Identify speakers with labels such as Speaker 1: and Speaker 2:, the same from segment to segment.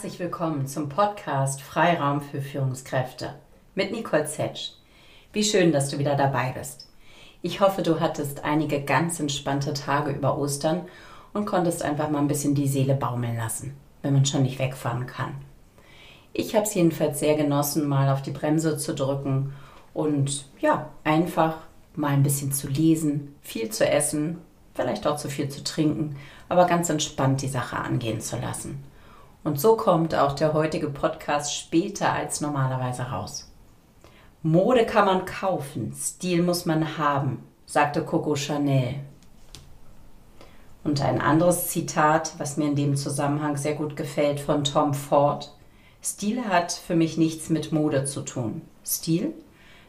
Speaker 1: Herzlich willkommen zum Podcast Freiraum für Führungskräfte mit Nicole Zetsch. Wie schön, dass du wieder dabei bist. Ich hoffe, du hattest einige ganz entspannte Tage über Ostern und konntest einfach mal ein bisschen die Seele baumeln lassen, wenn man schon nicht wegfahren kann. Ich habe es jedenfalls sehr genossen, mal auf die Bremse zu drücken und ja, einfach mal ein bisschen zu lesen, viel zu essen, vielleicht auch zu viel zu trinken, aber ganz entspannt die Sache angehen zu lassen. Und so kommt auch der heutige Podcast später als normalerweise raus. Mode kann man kaufen, Stil muss man haben, sagte Coco Chanel. Und ein anderes Zitat, was mir in dem Zusammenhang sehr gut gefällt, von Tom Ford. Stil hat für mich nichts mit Mode zu tun. Stil,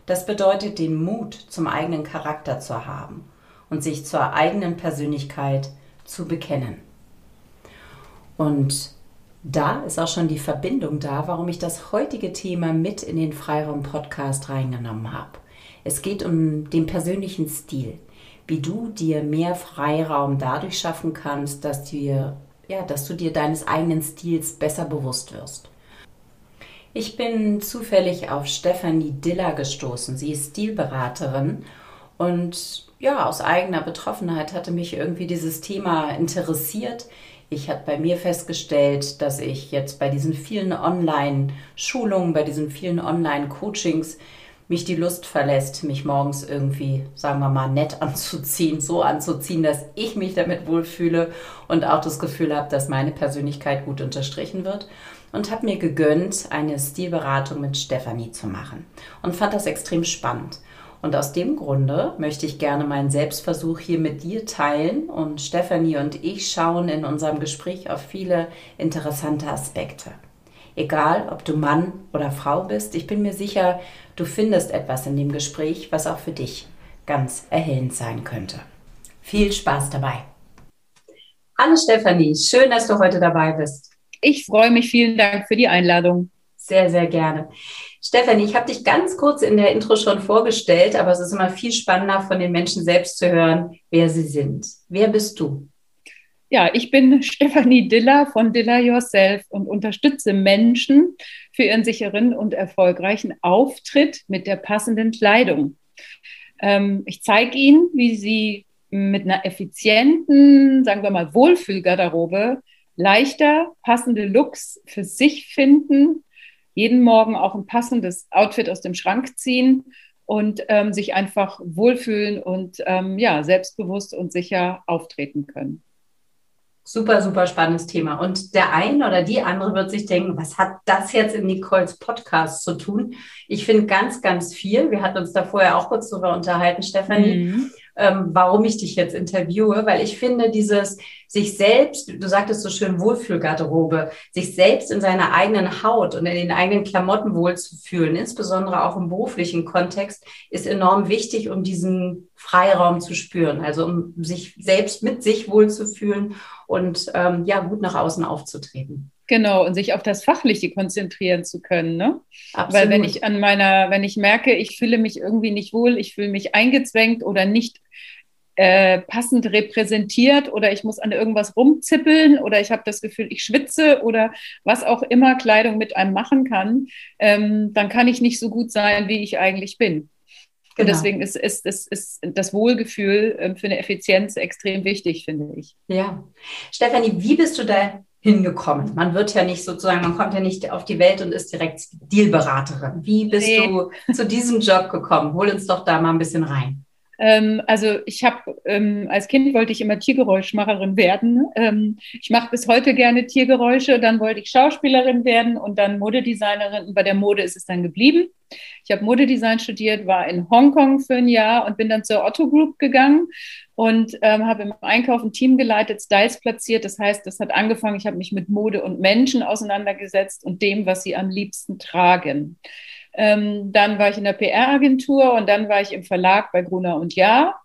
Speaker 1: das bedeutet den Mut zum eigenen Charakter zu haben und sich zur eigenen Persönlichkeit zu bekennen. Und da ist auch schon die Verbindung da, warum ich das heutige Thema mit in den Freiraum-Podcast reingenommen habe. Es geht um den persönlichen Stil, wie du dir mehr Freiraum dadurch schaffen kannst, dass, dir, ja, dass du dir deines eigenen Stils besser bewusst wirst. Ich bin zufällig auf Stefanie Diller gestoßen. Sie ist Stilberaterin und ja, aus eigener Betroffenheit hatte mich irgendwie dieses Thema interessiert. Ich habe bei mir festgestellt, dass ich jetzt bei diesen vielen Online-Schulungen, bei diesen vielen Online-Coachings mich die Lust verlässt, mich morgens irgendwie, sagen wir mal, nett anzuziehen, so anzuziehen, dass ich mich damit wohlfühle und auch das Gefühl habe, dass meine Persönlichkeit gut unterstrichen wird. Und habe mir gegönnt, eine Stilberatung mit Stefanie zu machen und fand das extrem spannend. Und aus dem Grunde möchte ich gerne meinen Selbstversuch hier mit dir teilen und Stefanie und ich schauen in unserem Gespräch auf viele interessante Aspekte. Egal, ob du Mann oder Frau bist, ich bin mir sicher, du findest etwas in dem Gespräch, was auch für dich ganz erhellend sein könnte. Viel Spaß dabei. Hallo Stefanie, schön, dass du heute dabei bist.
Speaker 2: Ich freue mich, vielen Dank für die Einladung.
Speaker 1: Sehr, sehr gerne. Stefanie, ich habe dich ganz kurz in der Intro schon vorgestellt, aber es ist immer viel spannender von den Menschen selbst zu hören, wer sie sind. Wer bist du?
Speaker 2: Ja, ich bin Stefanie Diller von Diller Yourself und unterstütze Menschen für ihren sicheren und erfolgreichen Auftritt mit der passenden Kleidung. Ähm, ich zeige Ihnen, wie Sie mit einer effizienten, sagen wir mal, Wohlfühlgarderobe leichter passende Looks für sich finden jeden Morgen auch ein passendes Outfit aus dem Schrank ziehen und ähm, sich einfach wohlfühlen und ähm, ja, selbstbewusst und sicher auftreten können.
Speaker 1: Super, super spannendes Thema. Und der eine oder die andere wird sich denken, was hat das jetzt in Nicoles Podcast zu tun? Ich finde ganz, ganz viel. Wir hatten uns da vorher auch kurz darüber unterhalten, Stefanie. Mhm ähm, warum ich dich jetzt interviewe, weil ich finde, dieses sich selbst, du sagtest so schön Wohlfühlgarderobe, sich selbst in seiner eigenen Haut und in den eigenen Klamotten wohlzufühlen, insbesondere auch im beruflichen Kontext, ist enorm wichtig, um diesen Freiraum zu spüren, also um sich selbst mit sich wohlzufühlen und ähm, ja, gut nach außen aufzutreten.
Speaker 2: Genau, und sich auf das Fachliche konzentrieren zu können. Ne? Absolut. Weil wenn ich an meiner, wenn ich merke, ich fühle mich irgendwie nicht wohl, ich fühle mich eingezwängt oder nicht äh, passend repräsentiert oder ich muss an irgendwas rumzippeln oder ich habe das Gefühl, ich schwitze oder was auch immer Kleidung mit einem machen kann, ähm, dann kann ich nicht so gut sein, wie ich eigentlich bin. Genau. Und deswegen ist, ist, ist, ist das Wohlgefühl äh, für eine Effizienz extrem wichtig, finde ich.
Speaker 1: Ja. Stefanie, wie bist du da hingekommen? Man wird ja nicht sozusagen, man kommt ja nicht auf die Welt und ist direkt Dealberaterin. Wie bist nee. du zu diesem Job gekommen? Hol uns doch da mal ein bisschen rein.
Speaker 2: Ähm, also ich habe ähm, als Kind wollte ich immer Tiergeräuschmacherin werden. Ähm, ich mache bis heute gerne Tiergeräusche. Dann wollte ich Schauspielerin werden und dann Modedesignerin. bei der Mode ist es dann geblieben. Ich habe Modedesign studiert, war in Hongkong für ein Jahr und bin dann zur Otto Group gegangen und ähm, habe im Einkauf ein Team geleitet, Styles platziert. Das heißt, das hat angefangen, ich habe mich mit Mode und Menschen auseinandergesetzt und dem, was sie am liebsten tragen. Ähm, dann war ich in der PR-Agentur und dann war ich im Verlag bei Gruner und Jahr.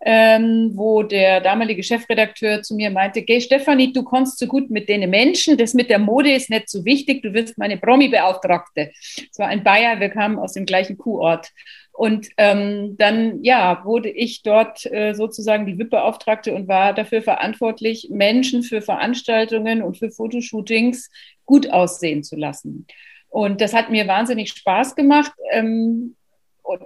Speaker 2: Ähm, wo der damalige Chefredakteur zu mir meinte, geh Stefanie, du kannst so gut mit den Menschen, das mit der Mode ist nicht so wichtig, du wirst meine Promi-Beauftragte. Es war ein Bayer, wir kamen aus dem gleichen Kuhort. Und ähm, dann, ja, wurde ich dort äh, sozusagen die VIP-Beauftragte und war dafür verantwortlich, Menschen für Veranstaltungen und für Fotoshootings gut aussehen zu lassen. Und das hat mir wahnsinnig Spaß gemacht, ähm,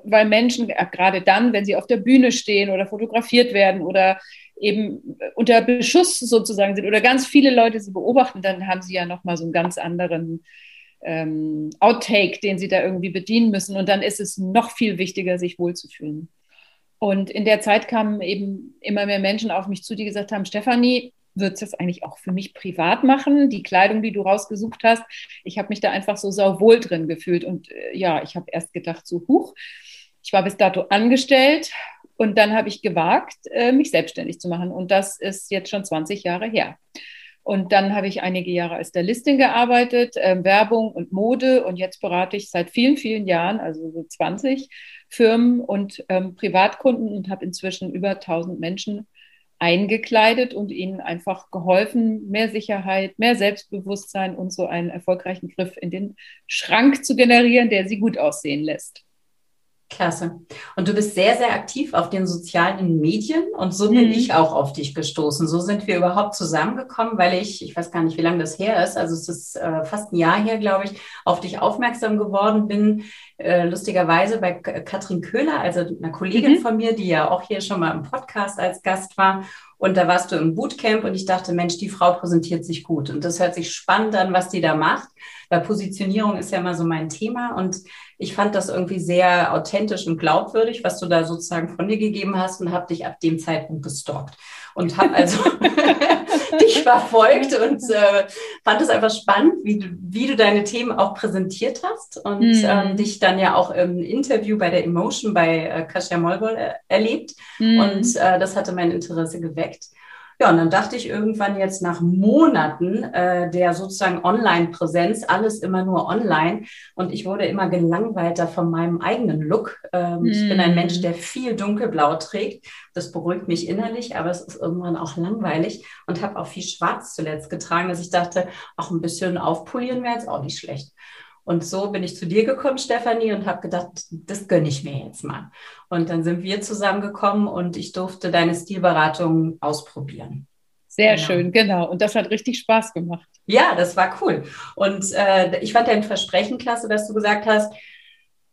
Speaker 2: weil Menschen, äh, gerade dann, wenn sie auf der Bühne stehen oder fotografiert werden oder eben unter Beschuss sozusagen sind oder ganz viele Leute sie beobachten, dann haben sie ja nochmal so einen ganz anderen ähm, Outtake, den sie da irgendwie bedienen müssen. Und dann ist es noch viel wichtiger, sich wohlzufühlen. Und in der Zeit kamen eben immer mehr Menschen auf mich zu, die gesagt haben, Stefanie, würdest das eigentlich auch für mich privat machen, die Kleidung, die du rausgesucht hast? Ich habe mich da einfach so sauwohl drin gefühlt. Und äh, ja, ich habe erst gedacht, so huch, ich war bis dato angestellt und dann habe ich gewagt, äh, mich selbstständig zu machen. Und das ist jetzt schon 20 Jahre her. Und dann habe ich einige Jahre als Stylistin gearbeitet, äh, Werbung und Mode. Und jetzt berate ich seit vielen, vielen Jahren, also so 20 Firmen und ähm, Privatkunden und habe inzwischen über 1000 Menschen eingekleidet und ihnen einfach geholfen, mehr Sicherheit, mehr Selbstbewusstsein und so einen erfolgreichen Griff in den Schrank zu generieren, der sie gut aussehen lässt.
Speaker 1: Klasse. Und du bist sehr, sehr aktiv auf den sozialen Medien und so bin mhm. ich auch auf dich gestoßen. So sind wir überhaupt zusammengekommen, weil ich, ich weiß gar nicht, wie lange das her ist, also es ist äh, fast ein Jahr her, glaube ich, auf dich aufmerksam geworden bin, äh, lustigerweise bei Katrin Köhler, also einer Kollegin mhm. von mir, die ja auch hier schon mal im Podcast als Gast war. Und da warst du im Bootcamp und ich dachte, Mensch, die Frau präsentiert sich gut. Und das hört sich spannend an, was die da macht. Weil Positionierung ist ja immer so mein Thema. Und ich fand das irgendwie sehr authentisch und glaubwürdig, was du da sozusagen von dir gegeben hast und habe dich ab dem Zeitpunkt gestalkt und habe also dich verfolgt und äh, fand es einfach spannend, wie du, wie du deine Themen auch präsentiert hast und mhm. ähm, dich dann ja auch im Interview bei der Emotion bei äh, Kasia Molbol äh, erlebt mhm. und äh, das hatte mein Interesse geweckt. Ja, und dann dachte ich irgendwann jetzt nach Monaten äh, der sozusagen Online-Präsenz, alles immer nur online. Und ich wurde immer gelangweilter von meinem eigenen Look. Ähm, mm. Ich bin ein Mensch, der viel dunkelblau trägt. Das beruhigt mich innerlich, aber es ist irgendwann auch langweilig und habe auch viel Schwarz zuletzt getragen, dass ich dachte, auch ein bisschen aufpolieren wäre jetzt auch nicht schlecht. Und so bin ich zu dir gekommen, Stefanie, und habe gedacht, das gönne ich mir jetzt mal. Und dann sind wir zusammengekommen und ich durfte deine Stilberatung ausprobieren.
Speaker 2: Sehr genau. schön, genau. Und das hat richtig Spaß gemacht.
Speaker 1: Ja, das war cool. Und äh, ich fand dein Versprechen klasse, dass du gesagt hast,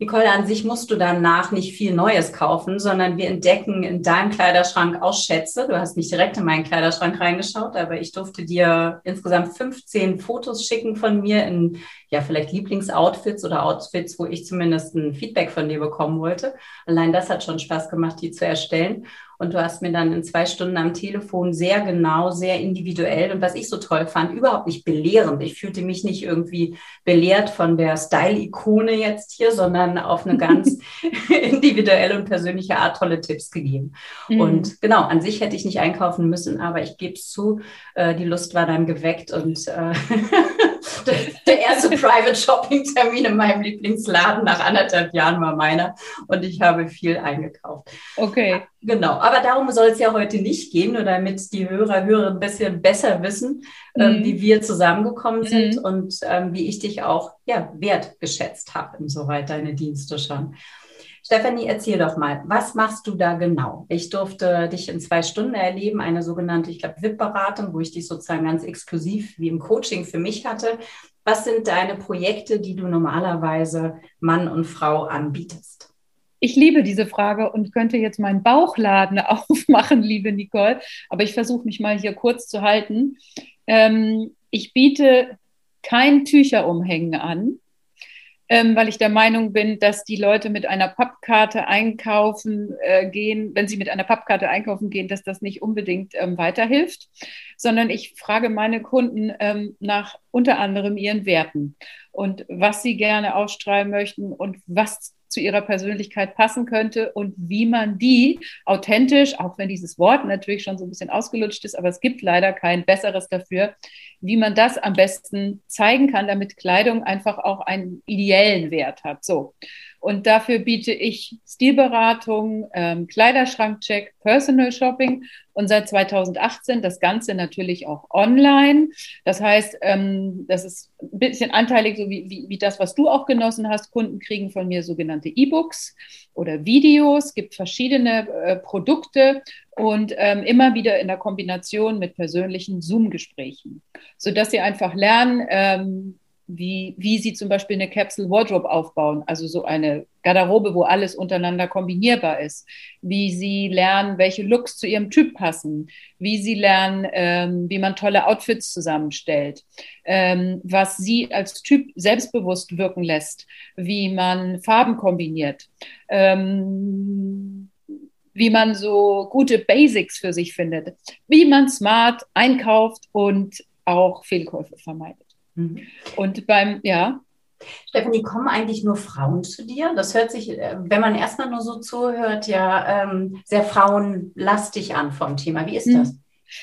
Speaker 1: Nicole, an sich musst du danach nicht viel Neues kaufen, sondern wir entdecken in deinem Kleiderschrank auch Schätze. Du hast nicht direkt in meinen Kleiderschrank reingeschaut, aber ich durfte dir insgesamt 15 Fotos schicken von mir in, ja, vielleicht Lieblingsoutfits oder Outfits, wo ich zumindest ein Feedback von dir bekommen wollte. Allein das hat schon Spaß gemacht, die zu erstellen. Und du hast mir dann in zwei Stunden am Telefon sehr genau, sehr individuell und was ich so toll fand, überhaupt nicht belehrend. Ich fühlte mich nicht irgendwie belehrt von der Style-Ikone jetzt hier, sondern auf eine ganz individuelle und persönliche Art tolle Tipps gegeben. Mhm. Und genau, an sich hätte ich nicht einkaufen müssen, aber ich gebe es zu, äh, die Lust war dann geweckt und äh, der erste Private Shopping Termin in meinem Lieblingsladen nach anderthalb Jahren war meiner und ich habe viel eingekauft.
Speaker 2: Okay.
Speaker 1: Genau, aber darum soll es ja heute nicht gehen, nur damit die Hörer, Hörer ein bisschen besser wissen, ähm, mhm. ähm, wie wir zusammengekommen sind mhm. und ähm, wie ich dich auch ja, wertgeschätzt habe, insoweit deine Dienste schon. Stefanie, erzähl doch mal, was machst du da genau? Ich durfte dich in zwei Stunden erleben, eine sogenannte, ich glaube, VIP-Beratung, wo ich dich sozusagen ganz exklusiv wie im Coaching für mich hatte. Was sind deine Projekte, die du normalerweise Mann und Frau anbietest?
Speaker 2: Ich liebe diese Frage und könnte jetzt meinen Bauchladen aufmachen, liebe Nicole, aber ich versuche mich mal hier kurz zu halten. Ähm, ich biete kein Tücherumhängen an ähm, weil ich der Meinung bin, dass die Leute mit einer Pappkarte einkaufen äh, gehen, wenn sie mit einer Pappkarte einkaufen gehen, dass das nicht unbedingt ähm, weiterhilft, sondern ich frage meine Kunden ähm, nach unter anderem ihren Werten und was sie gerne ausstrahlen möchten und was zu ihrer Persönlichkeit passen könnte und wie man die authentisch, auch wenn dieses Wort natürlich schon so ein bisschen ausgelutscht ist, aber es gibt leider kein besseres dafür, wie man das am besten zeigen kann, damit Kleidung einfach auch einen ideellen Wert hat. So. Und dafür biete ich Stilberatung, ähm, Kleiderschrankcheck, Personal Shopping und seit 2018 das Ganze natürlich auch online. Das heißt, ähm, das ist ein bisschen anteilig, so wie, wie, wie das, was du auch genossen hast. Kunden kriegen von mir sogenannte E-Books oder Videos, gibt verschiedene äh, Produkte und ähm, immer wieder in der Kombination mit persönlichen Zoom-Gesprächen, sodass sie einfach lernen, ähm, wie, wie sie zum Beispiel eine Capsule Wardrobe aufbauen, also so eine Garderobe, wo alles untereinander kombinierbar ist, wie sie lernen, welche Looks zu ihrem Typ passen, wie sie lernen, ähm, wie man tolle Outfits zusammenstellt, ähm, was sie als Typ selbstbewusst wirken lässt, wie man Farben kombiniert. Ähm, wie man so gute Basics für sich findet, wie man smart einkauft und auch Fehlkäufe vermeidet. Mhm. Und beim, ja.
Speaker 1: Stefanie, kommen eigentlich nur Frauen zu dir? Das hört sich, äh, wenn man erstmal nur so zuhört, ja ähm, sehr frauenlastig an vom Thema. Wie ist mhm. das?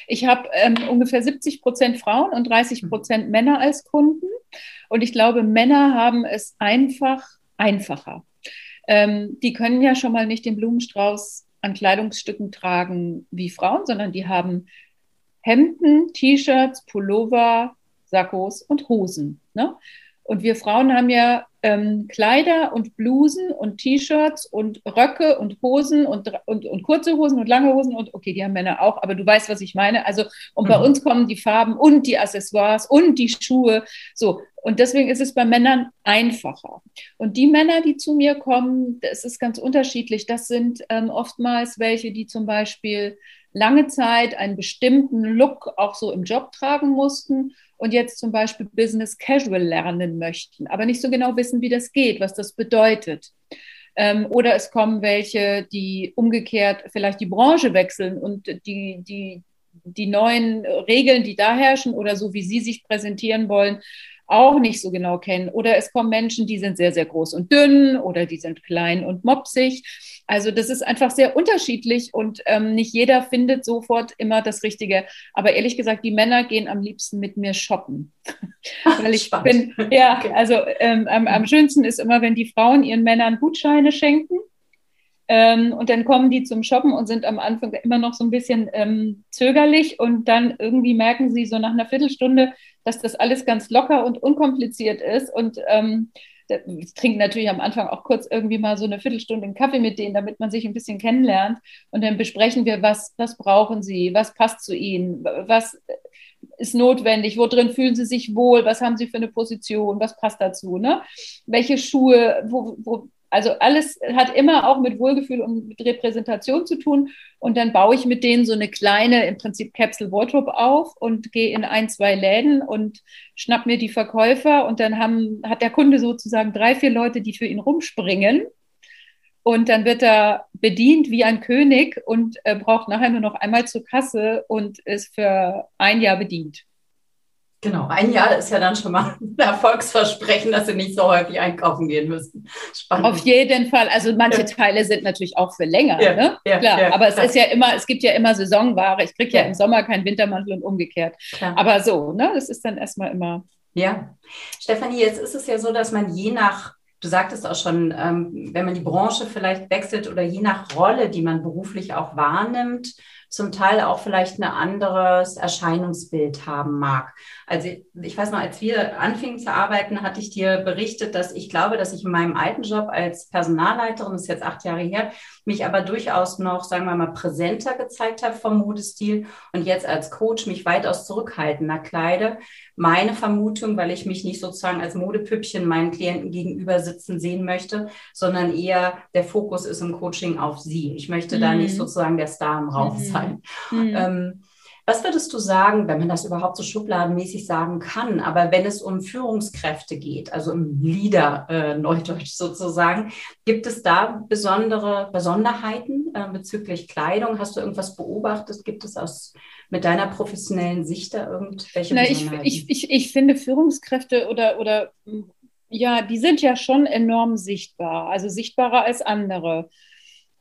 Speaker 2: Ich habe ähm, ungefähr 70 Prozent Frauen und 30 mhm. Prozent Männer als Kunden. Und ich glaube, Männer haben es einfach einfacher. Ähm, die können ja schon mal nicht den Blumenstrauß an Kleidungsstücken tragen wie Frauen, sondern die haben Hemden, T-Shirts, Pullover, Sakkos und Hosen. Ne? Und wir Frauen haben ja ähm, Kleider und Blusen und T-Shirts und Röcke und Hosen und, und, und kurze Hosen und lange Hosen und okay, die haben Männer auch, aber du weißt, was ich meine. Also, und mhm. bei uns kommen die Farben und die Accessoires und die Schuhe. So. Und deswegen ist es bei Männern einfacher. Und die Männer, die zu mir kommen, das ist ganz unterschiedlich. Das sind ähm, oftmals welche, die zum Beispiel lange Zeit einen bestimmten Look auch so im Job tragen mussten und jetzt zum Beispiel Business Casual lernen möchten, aber nicht so genau wissen, wie das geht, was das bedeutet. Ähm, oder es kommen welche, die umgekehrt vielleicht die Branche wechseln und die, die, die neuen Regeln, die da herrschen oder so, wie sie sich präsentieren wollen, auch nicht so genau kennen. Oder es kommen Menschen, die sind sehr, sehr groß und dünn oder die sind klein und mopsig. Also das ist einfach sehr unterschiedlich und ähm, nicht jeder findet sofort immer das Richtige. Aber ehrlich gesagt, die Männer gehen am liebsten mit mir shoppen. Weil ich bin, ja, also ähm, am, am schönsten ist immer, wenn die Frauen ihren Männern Gutscheine schenken. Ähm, und dann kommen die zum Shoppen und sind am Anfang immer noch so ein bisschen ähm, zögerlich und dann irgendwie merken sie so nach einer Viertelstunde, dass das alles ganz locker und unkompliziert ist und ähm, ich trinke natürlich am Anfang auch kurz irgendwie mal so eine Viertelstunde einen Kaffee mit denen, damit man sich ein bisschen kennenlernt. Und dann besprechen wir, was, was brauchen sie, was passt zu ihnen, was ist notwendig, wo drin fühlen sie sich wohl, was haben sie für eine Position, was passt dazu, ne? Welche Schuhe, wo, wo, also alles hat immer auch mit Wohlgefühl und mit Repräsentation zu tun. Und dann baue ich mit denen so eine kleine, im Prinzip Capsule Wardrobe auf und gehe in ein, zwei Läden und schnapp mir die Verkäufer. Und dann haben, hat der Kunde sozusagen drei, vier Leute, die für ihn rumspringen. Und dann wird er bedient wie ein König und äh, braucht nachher nur noch einmal zur Kasse und ist für ein Jahr bedient.
Speaker 1: Genau, ein Jahr ist ja dann schon mal ein Erfolgsversprechen, dass Sie nicht so häufig einkaufen gehen müssen.
Speaker 2: Spannend. Auf jeden Fall. Also manche ja. Teile sind natürlich auch für länger, ja, ne? Ja, klar. aber es ist ja immer, es gibt ja immer Saisonware. Ich kriege ja. im Sommer keinen Wintermantel und umgekehrt. Klar. Aber so, ne? Das ist dann erstmal immer.
Speaker 1: Ja. Stefanie, jetzt ist es ja so, dass man je nach Du sagtest auch schon, ähm, wenn man die Branche vielleicht wechselt oder je nach Rolle, die man beruflich auch wahrnimmt, zum Teil auch vielleicht ein anderes Erscheinungsbild haben mag. Also ich weiß noch, als wir anfingen zu arbeiten, hatte ich dir berichtet, dass ich glaube, dass ich in meinem alten Job als Personalleiterin, das ist jetzt acht Jahre her, mich aber durchaus noch, sagen wir mal, präsenter gezeigt habe vom Modestil und jetzt als Coach mich weitaus zurückhaltender kleide. Meine Vermutung, weil ich mich nicht sozusagen als Modepüppchen meinen Klienten gegenüber sitzen sehen möchte, sondern eher der Fokus ist im Coaching auf sie. Ich möchte mhm. da nicht mhm. sozusagen der Star im Raum mhm. Sein. Mhm. Ähm, was würdest du sagen, wenn man das überhaupt so schubladenmäßig sagen kann, aber wenn es um Führungskräfte geht, also im Leader äh, Neudeutsch sozusagen, gibt es da besondere Besonderheiten äh, bezüglich Kleidung? Hast du irgendwas beobachtet? Gibt es aus mit deiner professionellen Sicht da irgendwelche
Speaker 2: Na, Besonderheiten? Ich, ich, ich, ich finde Führungskräfte oder, oder ja, die sind ja schon enorm sichtbar, also sichtbarer als andere.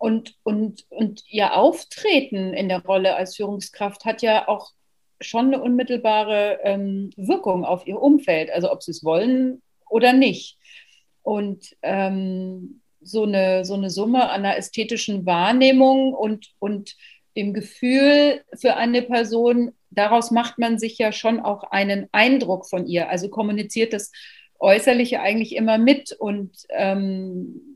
Speaker 2: Und, und, und ihr Auftreten in der Rolle als Führungskraft hat ja auch schon eine unmittelbare ähm, Wirkung auf ihr Umfeld, also ob sie es wollen oder nicht. Und ähm, so eine, so eine Summe einer ästhetischen Wahrnehmung und, und dem Gefühl für eine Person. Daraus macht man sich ja schon auch einen Eindruck von ihr. Also kommuniziert das Äußerliche eigentlich immer mit. Und ähm,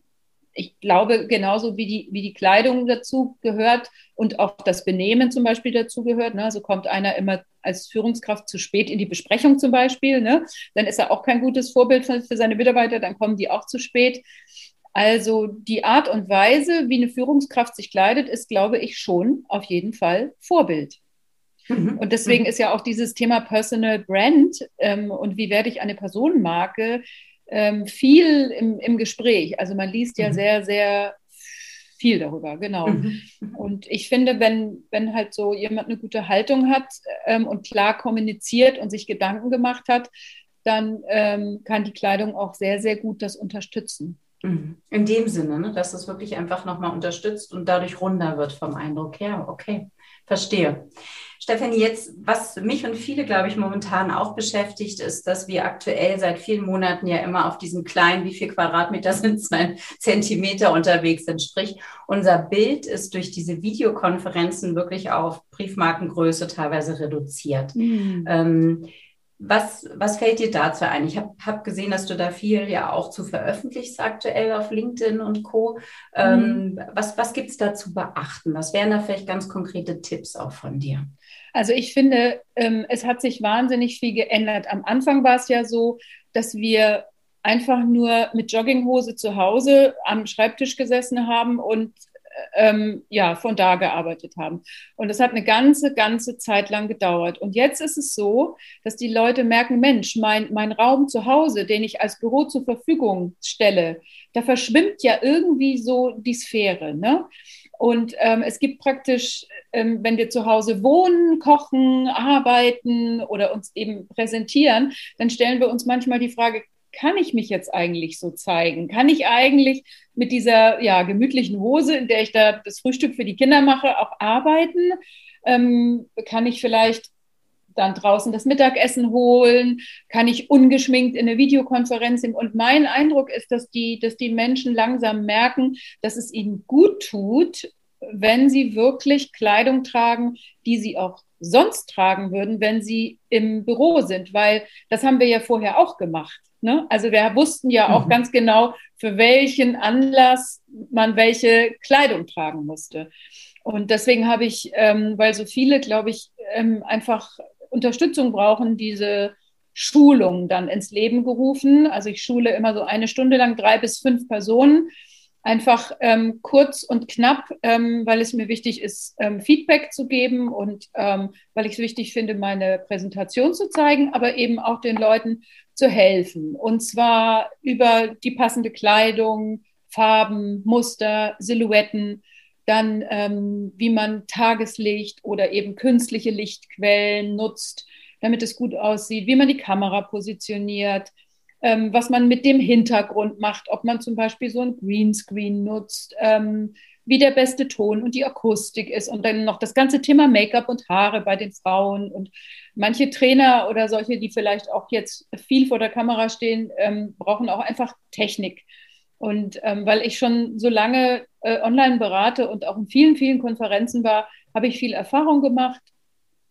Speaker 2: ich glaube, genauso wie die, wie die Kleidung dazu gehört und auch das Benehmen zum Beispiel dazu gehört. Ne? Also kommt einer immer als Führungskraft zu spät in die Besprechung zum Beispiel, ne? dann ist er auch kein gutes Vorbild für, für seine Mitarbeiter, dann kommen die auch zu spät. Also die Art und Weise, wie eine Führungskraft sich kleidet, ist, glaube ich, schon auf jeden Fall Vorbild. Mhm. Und deswegen mhm. ist ja auch dieses Thema Personal Brand ähm, und wie werde ich eine Personenmarke ähm, viel im, im Gespräch. Also man liest ja mhm. sehr, sehr viel darüber, genau. Mhm. Und ich finde, wenn, wenn halt so jemand eine gute Haltung hat ähm, und klar kommuniziert und sich Gedanken gemacht hat, dann ähm, kann die Kleidung auch sehr, sehr gut das unterstützen.
Speaker 1: Mhm. In dem Sinne, ne, dass es wirklich einfach nochmal unterstützt und dadurch runder wird vom Eindruck her. Okay, verstehe. Stefanie, jetzt, was mich und viele, glaube ich, momentan auch beschäftigt, ist, dass wir aktuell seit vielen Monaten ja immer auf diesen kleinen, wie viel Quadratmeter sind es, nein, Zentimeter unterwegs sind. Sprich, unser Bild ist durch diese Videokonferenzen wirklich auf Briefmarkengröße teilweise reduziert. Mhm. Ähm, was, was fällt dir dazu ein? Ich habe hab gesehen, dass du da viel ja auch zu veröffentlichst aktuell auf LinkedIn und Co. Ähm, mhm. was was gibt es da zu beachten? Was wären da vielleicht ganz konkrete Tipps auch von dir?
Speaker 2: Also ich finde, ähm, es hat sich wahnsinnig viel geändert. Am Anfang war es ja so, dass wir einfach nur mit Jogginghose zu Hause am Schreibtisch gesessen haben und ähm, ja, von da gearbeitet haben. Und das hat eine ganze, ganze Zeit lang gedauert. Und jetzt ist es so, dass die Leute merken, Mensch, mein, mein Raum zu Hause, den ich als Büro zur Verfügung stelle, da verschwimmt ja irgendwie so die Sphäre. Ne? Und ähm, es gibt praktisch, ähm, wenn wir zu Hause wohnen, kochen, arbeiten oder uns eben präsentieren, dann stellen wir uns manchmal die Frage, kann ich mich jetzt eigentlich so zeigen? Kann ich eigentlich mit dieser ja, gemütlichen Hose, in der ich da das Frühstück für die Kinder mache, auch arbeiten? Ähm, kann ich vielleicht dann draußen das Mittagessen holen? Kann ich ungeschminkt in eine Videokonferenz nehmen? Und mein Eindruck ist, dass die, dass die Menschen langsam merken, dass es ihnen gut tut, wenn sie wirklich Kleidung tragen, die sie auch sonst tragen würden, wenn sie im Büro sind, weil das haben wir ja vorher auch gemacht. Ne? Also wir wussten ja auch mhm. ganz genau, für welchen Anlass man welche Kleidung tragen musste. Und deswegen habe ich, ähm, weil so viele, glaube ich, ähm, einfach Unterstützung brauchen, diese Schulung dann ins Leben gerufen. Also ich schule immer so eine Stunde lang drei bis fünf Personen einfach ähm, kurz und knapp, ähm, weil es mir wichtig ist, ähm, Feedback zu geben und ähm, weil ich es wichtig finde, meine Präsentation zu zeigen, aber eben auch den Leuten zu helfen. Und zwar über die passende Kleidung, Farben, Muster, Silhouetten, dann ähm, wie man Tageslicht oder eben künstliche Lichtquellen nutzt, damit es gut aussieht, wie man die Kamera positioniert, ähm, was man mit dem Hintergrund macht, ob man zum Beispiel so ein Greenscreen nutzt, ähm, wie der beste Ton und die Akustik ist und dann noch das ganze Thema Make-up und Haare bei den Frauen und manche Trainer oder solche, die vielleicht auch jetzt viel vor der Kamera stehen, ähm, brauchen auch einfach Technik. Und ähm, weil ich schon so lange äh, online berate und auch in vielen, vielen Konferenzen war, habe ich viel Erfahrung gemacht,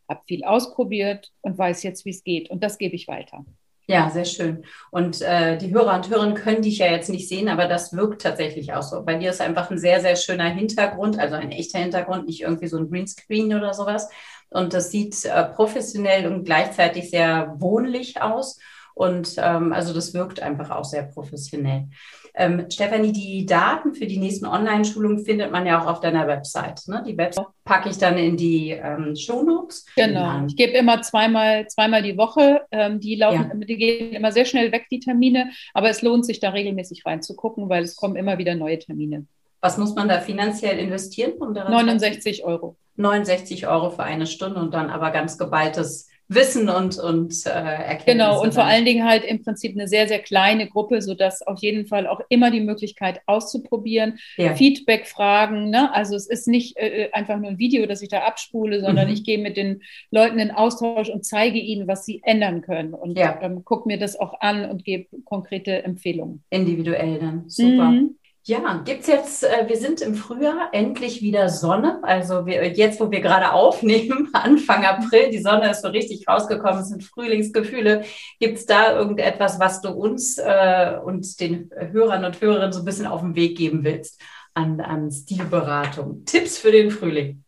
Speaker 2: habe viel ausprobiert und weiß jetzt, wie es geht. Und das gebe ich weiter.
Speaker 1: Ja, sehr schön. Und äh, die Hörer und Hörerinnen können dich ja jetzt nicht sehen, aber das wirkt tatsächlich auch so. Bei dir ist einfach ein sehr, sehr schöner Hintergrund, also ein echter Hintergrund, nicht irgendwie so ein Greenscreen oder sowas. Und das sieht äh, professionell und gleichzeitig sehr wohnlich aus. Und ähm, also das wirkt einfach auch sehr professionell. Ähm, Stefanie, die Daten für die nächsten Online-Schulungen findet man ja auch auf deiner Website. Ne? Die Website packe ich dann in die ähm, Shownotes.
Speaker 2: Genau. Ich gebe immer zweimal, zweimal die Woche. Ähm, die, laufen, ja. die gehen immer sehr schnell weg, die Termine. Aber es lohnt sich da regelmäßig reinzugucken, weil es kommen immer wieder neue Termine.
Speaker 1: Was muss man da finanziell investieren? Um
Speaker 2: 69 Euro.
Speaker 1: 69 Euro für eine Stunde und dann aber ganz geballtes Wissen und, und äh, Erkenntnisse.
Speaker 2: Genau, und vor allen Dingen halt im Prinzip eine sehr, sehr kleine Gruppe, sodass auf jeden Fall auch immer die Möglichkeit auszuprobieren, ja. Feedback fragen. Ne? Also es ist nicht äh, äh, einfach nur ein Video, das ich da abspule, sondern mhm. ich gehe mit den Leuten in Austausch und zeige ihnen, was sie ändern können. Und ja. ähm, gucke mir das auch an und gebe konkrete Empfehlungen.
Speaker 1: Individuell dann, super. Mhm. Ja, gibt es jetzt, äh, wir sind im Frühjahr endlich wieder Sonne. Also wir, jetzt, wo wir gerade aufnehmen, Anfang April, die Sonne ist so richtig rausgekommen, es sind Frühlingsgefühle. Gibt es da irgendetwas, was du uns äh, und den Hörern und Hörerinnen so ein bisschen auf den Weg geben willst an, an Stilberatung? Tipps für den Frühling?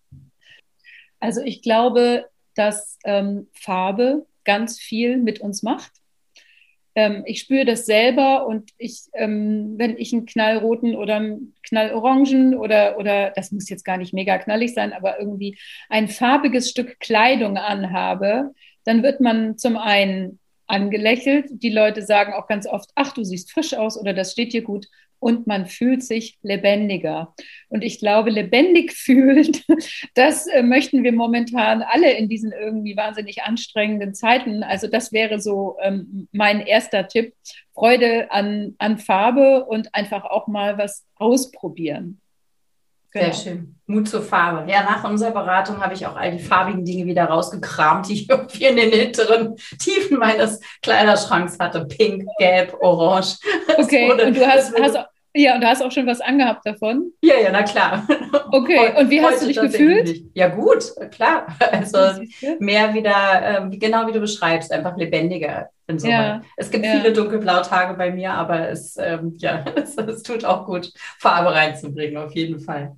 Speaker 2: Also ich glaube, dass ähm, Farbe ganz viel mit uns macht ähm, ich spüre das selber und ich, ähm, wenn ich einen knallroten oder einen knallorangen oder, oder das muss jetzt gar nicht mega knallig sein, aber irgendwie ein farbiges Stück Kleidung anhabe, dann wird man zum einen angelächelt. Die Leute sagen auch ganz oft, ach, du siehst frisch aus oder das steht dir gut und man fühlt sich lebendiger. Und ich glaube, lebendig fühlt, das äh, möchten wir momentan alle in diesen irgendwie wahnsinnig anstrengenden Zeiten. Also das wäre so ähm, mein erster Tipp. Freude an, an Farbe und einfach auch mal was ausprobieren.
Speaker 1: Genau. Sehr schön. Mut zur Farbe. Ja, nach unserer Beratung habe ich auch all die farbigen Dinge wieder rausgekramt, die ich irgendwie in den hinteren Tiefen meines Kleiderschranks hatte. Pink, gelb, orange.
Speaker 2: Okay, wurde, und du hast, hast, ja, und du hast auch schon was angehabt davon?
Speaker 1: Ja, ja, na klar.
Speaker 2: Okay, und wie hast du dich gefühlt?
Speaker 1: Ja, gut, klar. Also mehr wieder, äh, genau wie du beschreibst, einfach lebendiger. Ja, es gibt ja. viele dunkelblaue Tage bei mir, aber es, ähm, ja, es, es tut auch gut, Farbe reinzubringen, auf jeden Fall.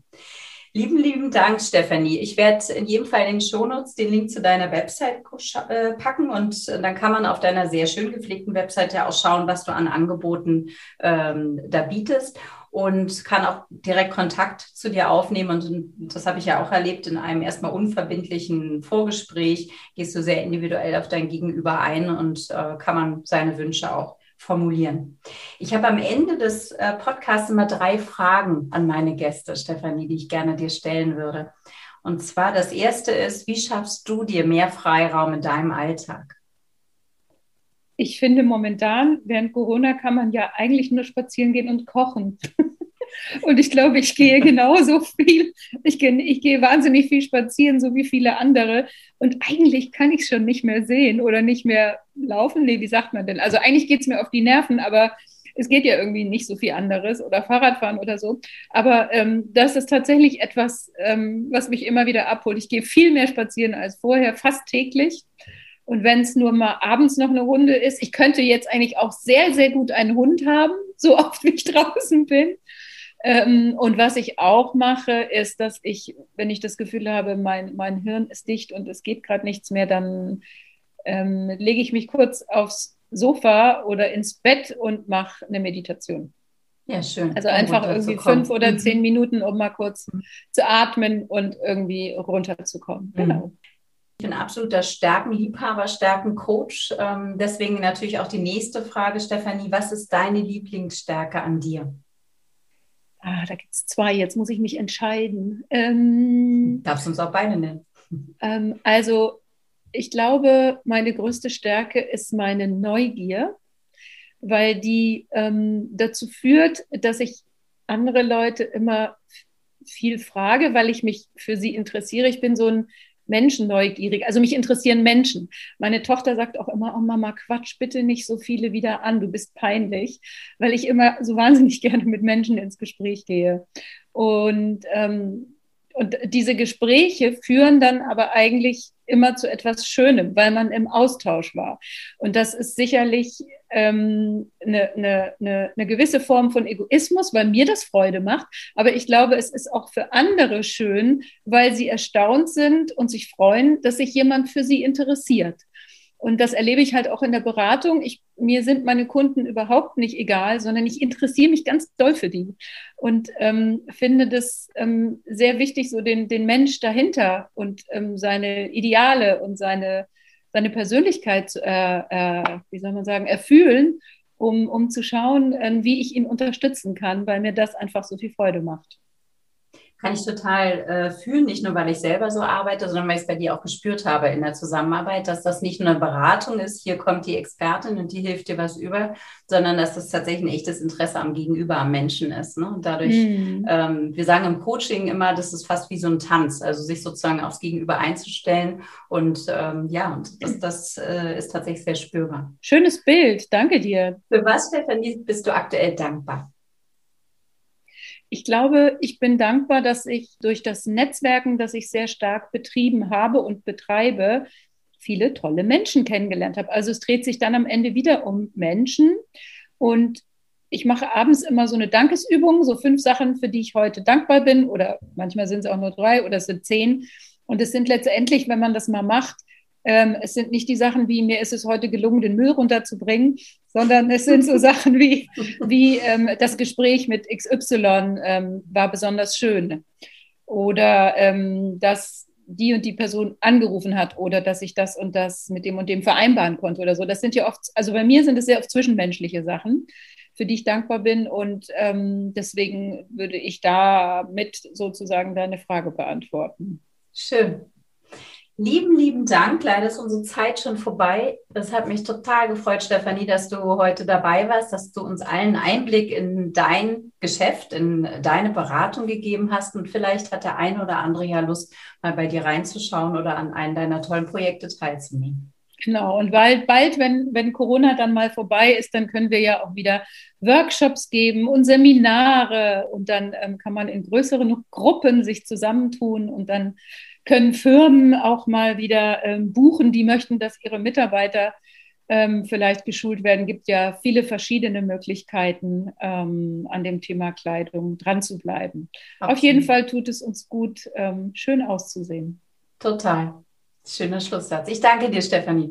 Speaker 1: Lieben, lieben Dank, Stefanie. Ich werde in jedem Fall in den Shownotes den Link zu deiner Website äh, packen und dann kann man auf deiner sehr schön gepflegten Website auch schauen, was du an Angeboten ähm, da bietest und kann auch direkt Kontakt zu dir aufnehmen. Und das habe ich ja auch erlebt in einem erstmal unverbindlichen Vorgespräch. Gehst du sehr individuell auf dein Gegenüber ein und äh, kann man seine Wünsche auch formulieren. Ich habe am Ende des äh, Podcasts immer drei Fragen an meine Gäste, Stefanie, die ich gerne dir stellen würde. Und zwar das erste ist, wie schaffst du dir mehr Freiraum in deinem Alltag?
Speaker 2: Ich finde momentan, während Corona kann man ja eigentlich nur spazieren gehen und kochen. Und ich glaube, ich gehe genauso viel. Ich gehe, ich gehe wahnsinnig viel spazieren, so wie viele andere. Und eigentlich kann ich es schon nicht mehr sehen oder nicht mehr laufen. Nee, wie sagt man denn? Also eigentlich geht es mir auf die Nerven, aber es geht ja irgendwie nicht so viel anderes oder Fahrradfahren oder so. Aber ähm, das ist tatsächlich etwas, ähm, was mich immer wieder abholt. Ich gehe viel mehr spazieren als vorher, fast täglich. Und wenn es nur mal abends noch eine Runde ist, ich könnte jetzt eigentlich auch sehr, sehr gut einen Hund haben, so oft wie ich draußen bin. Ähm, und was ich auch mache, ist, dass ich, wenn ich das Gefühl habe, mein, mein Hirn ist dicht und es geht gerade nichts mehr, dann ähm, lege ich mich kurz aufs Sofa oder ins Bett und mache eine Meditation.
Speaker 1: Ja, schön.
Speaker 2: Also einfach irgendwie fünf oder mhm. zehn Minuten, um mal kurz mhm. zu atmen und irgendwie runterzukommen.
Speaker 1: Mhm. Genau. Ich bin absoluter Stärkenliebhaber, Stärkencoach. Ähm, deswegen natürlich auch die nächste Frage, Stefanie. Was ist deine Lieblingsstärke an dir?
Speaker 2: Ah, da gibt es zwei, jetzt muss ich mich entscheiden. Ähm,
Speaker 1: Darfst du uns auch beide nennen?
Speaker 2: Ähm, also, ich glaube, meine größte Stärke ist meine Neugier, weil die ähm, dazu führt, dass ich andere Leute immer viel frage, weil ich mich für sie interessiere. Ich bin so ein Menschen neugierig. Also mich interessieren Menschen. Meine Tochter sagt auch immer, oh Mama, quatsch bitte nicht so viele wieder an, du bist peinlich, weil ich immer so wahnsinnig gerne mit Menschen ins Gespräch gehe. Und, ähm, und diese Gespräche führen dann aber eigentlich immer zu etwas Schönem, weil man im Austausch war. Und das ist sicherlich ähm, eine, eine, eine, eine gewisse Form von Egoismus, weil mir das Freude macht. Aber ich glaube, es ist auch für andere schön, weil sie erstaunt sind und sich freuen, dass sich jemand für sie interessiert. Und das erlebe ich halt auch in der Beratung. Ich, mir sind meine Kunden überhaupt nicht egal, sondern ich interessiere mich ganz doll für die und ähm, finde das ähm, sehr wichtig, so den, den Mensch dahinter und ähm, seine Ideale und seine, seine Persönlichkeit, äh, äh, wie soll man sagen, erfühlen, um, um zu schauen, äh, wie ich ihn unterstützen kann, weil mir das einfach so viel Freude macht
Speaker 1: kann ich total äh, fühlen, nicht nur weil ich selber so arbeite, sondern weil ich es bei dir auch gespürt habe in der Zusammenarbeit, dass das nicht nur eine Beratung ist, hier kommt die Expertin und die hilft dir was über, sondern dass das tatsächlich ein echtes Interesse am Gegenüber, am Menschen ist. Ne? Und dadurch, mhm. ähm, wir sagen im Coaching immer, das ist fast wie so ein Tanz, also sich sozusagen aufs Gegenüber einzustellen. Und ähm, ja, und das, das äh, ist tatsächlich sehr spürbar.
Speaker 2: Schönes Bild, danke dir.
Speaker 1: Für was, Stefanie, bist du aktuell dankbar?
Speaker 2: Ich glaube, ich bin dankbar, dass ich durch das Netzwerken, das ich sehr stark betrieben habe und betreibe, viele tolle Menschen kennengelernt habe. Also es dreht sich dann am Ende wieder um Menschen. Und ich mache abends immer so eine Dankesübung, so fünf Sachen, für die ich heute dankbar bin. Oder manchmal sind es auch nur drei oder es sind zehn. Und es sind letztendlich, wenn man das mal macht, ähm, es sind nicht die Sachen wie, mir ist es heute gelungen, den Müll runterzubringen, sondern es sind so Sachen wie, wie ähm, das Gespräch mit XY ähm, war besonders schön. Oder ähm, dass die und die Person angerufen hat oder dass ich das und das mit dem und dem vereinbaren konnte oder so. Das sind ja oft, also bei mir sind es sehr oft zwischenmenschliche Sachen, für die ich dankbar bin. Und ähm, deswegen würde ich da mit sozusagen deine Frage beantworten.
Speaker 1: Schön. Lieben, lieben Dank. Leider ist unsere Zeit schon vorbei. Es hat mich total gefreut, Stefanie, dass du heute dabei warst, dass du uns allen Einblick in dein Geschäft, in deine Beratung gegeben hast. Und vielleicht hat der eine oder andere ja Lust, mal bei dir reinzuschauen oder an einen deiner tollen Projekte teilzunehmen.
Speaker 2: Genau, und bald, bald wenn, wenn Corona dann mal vorbei ist, dann können wir ja auch wieder Workshops geben und Seminare und dann ähm, kann man in größeren Gruppen sich zusammentun und dann können Firmen auch mal wieder ähm, buchen, die möchten, dass ihre Mitarbeiter ähm, vielleicht geschult werden. Gibt ja viele verschiedene Möglichkeiten, ähm, an dem Thema Kleidung dran zu bleiben. Absolut. Auf jeden Fall tut es uns gut, ähm, schön auszusehen.
Speaker 1: Total. Schöner Schlusssatz. Ich danke dir, Stefanie.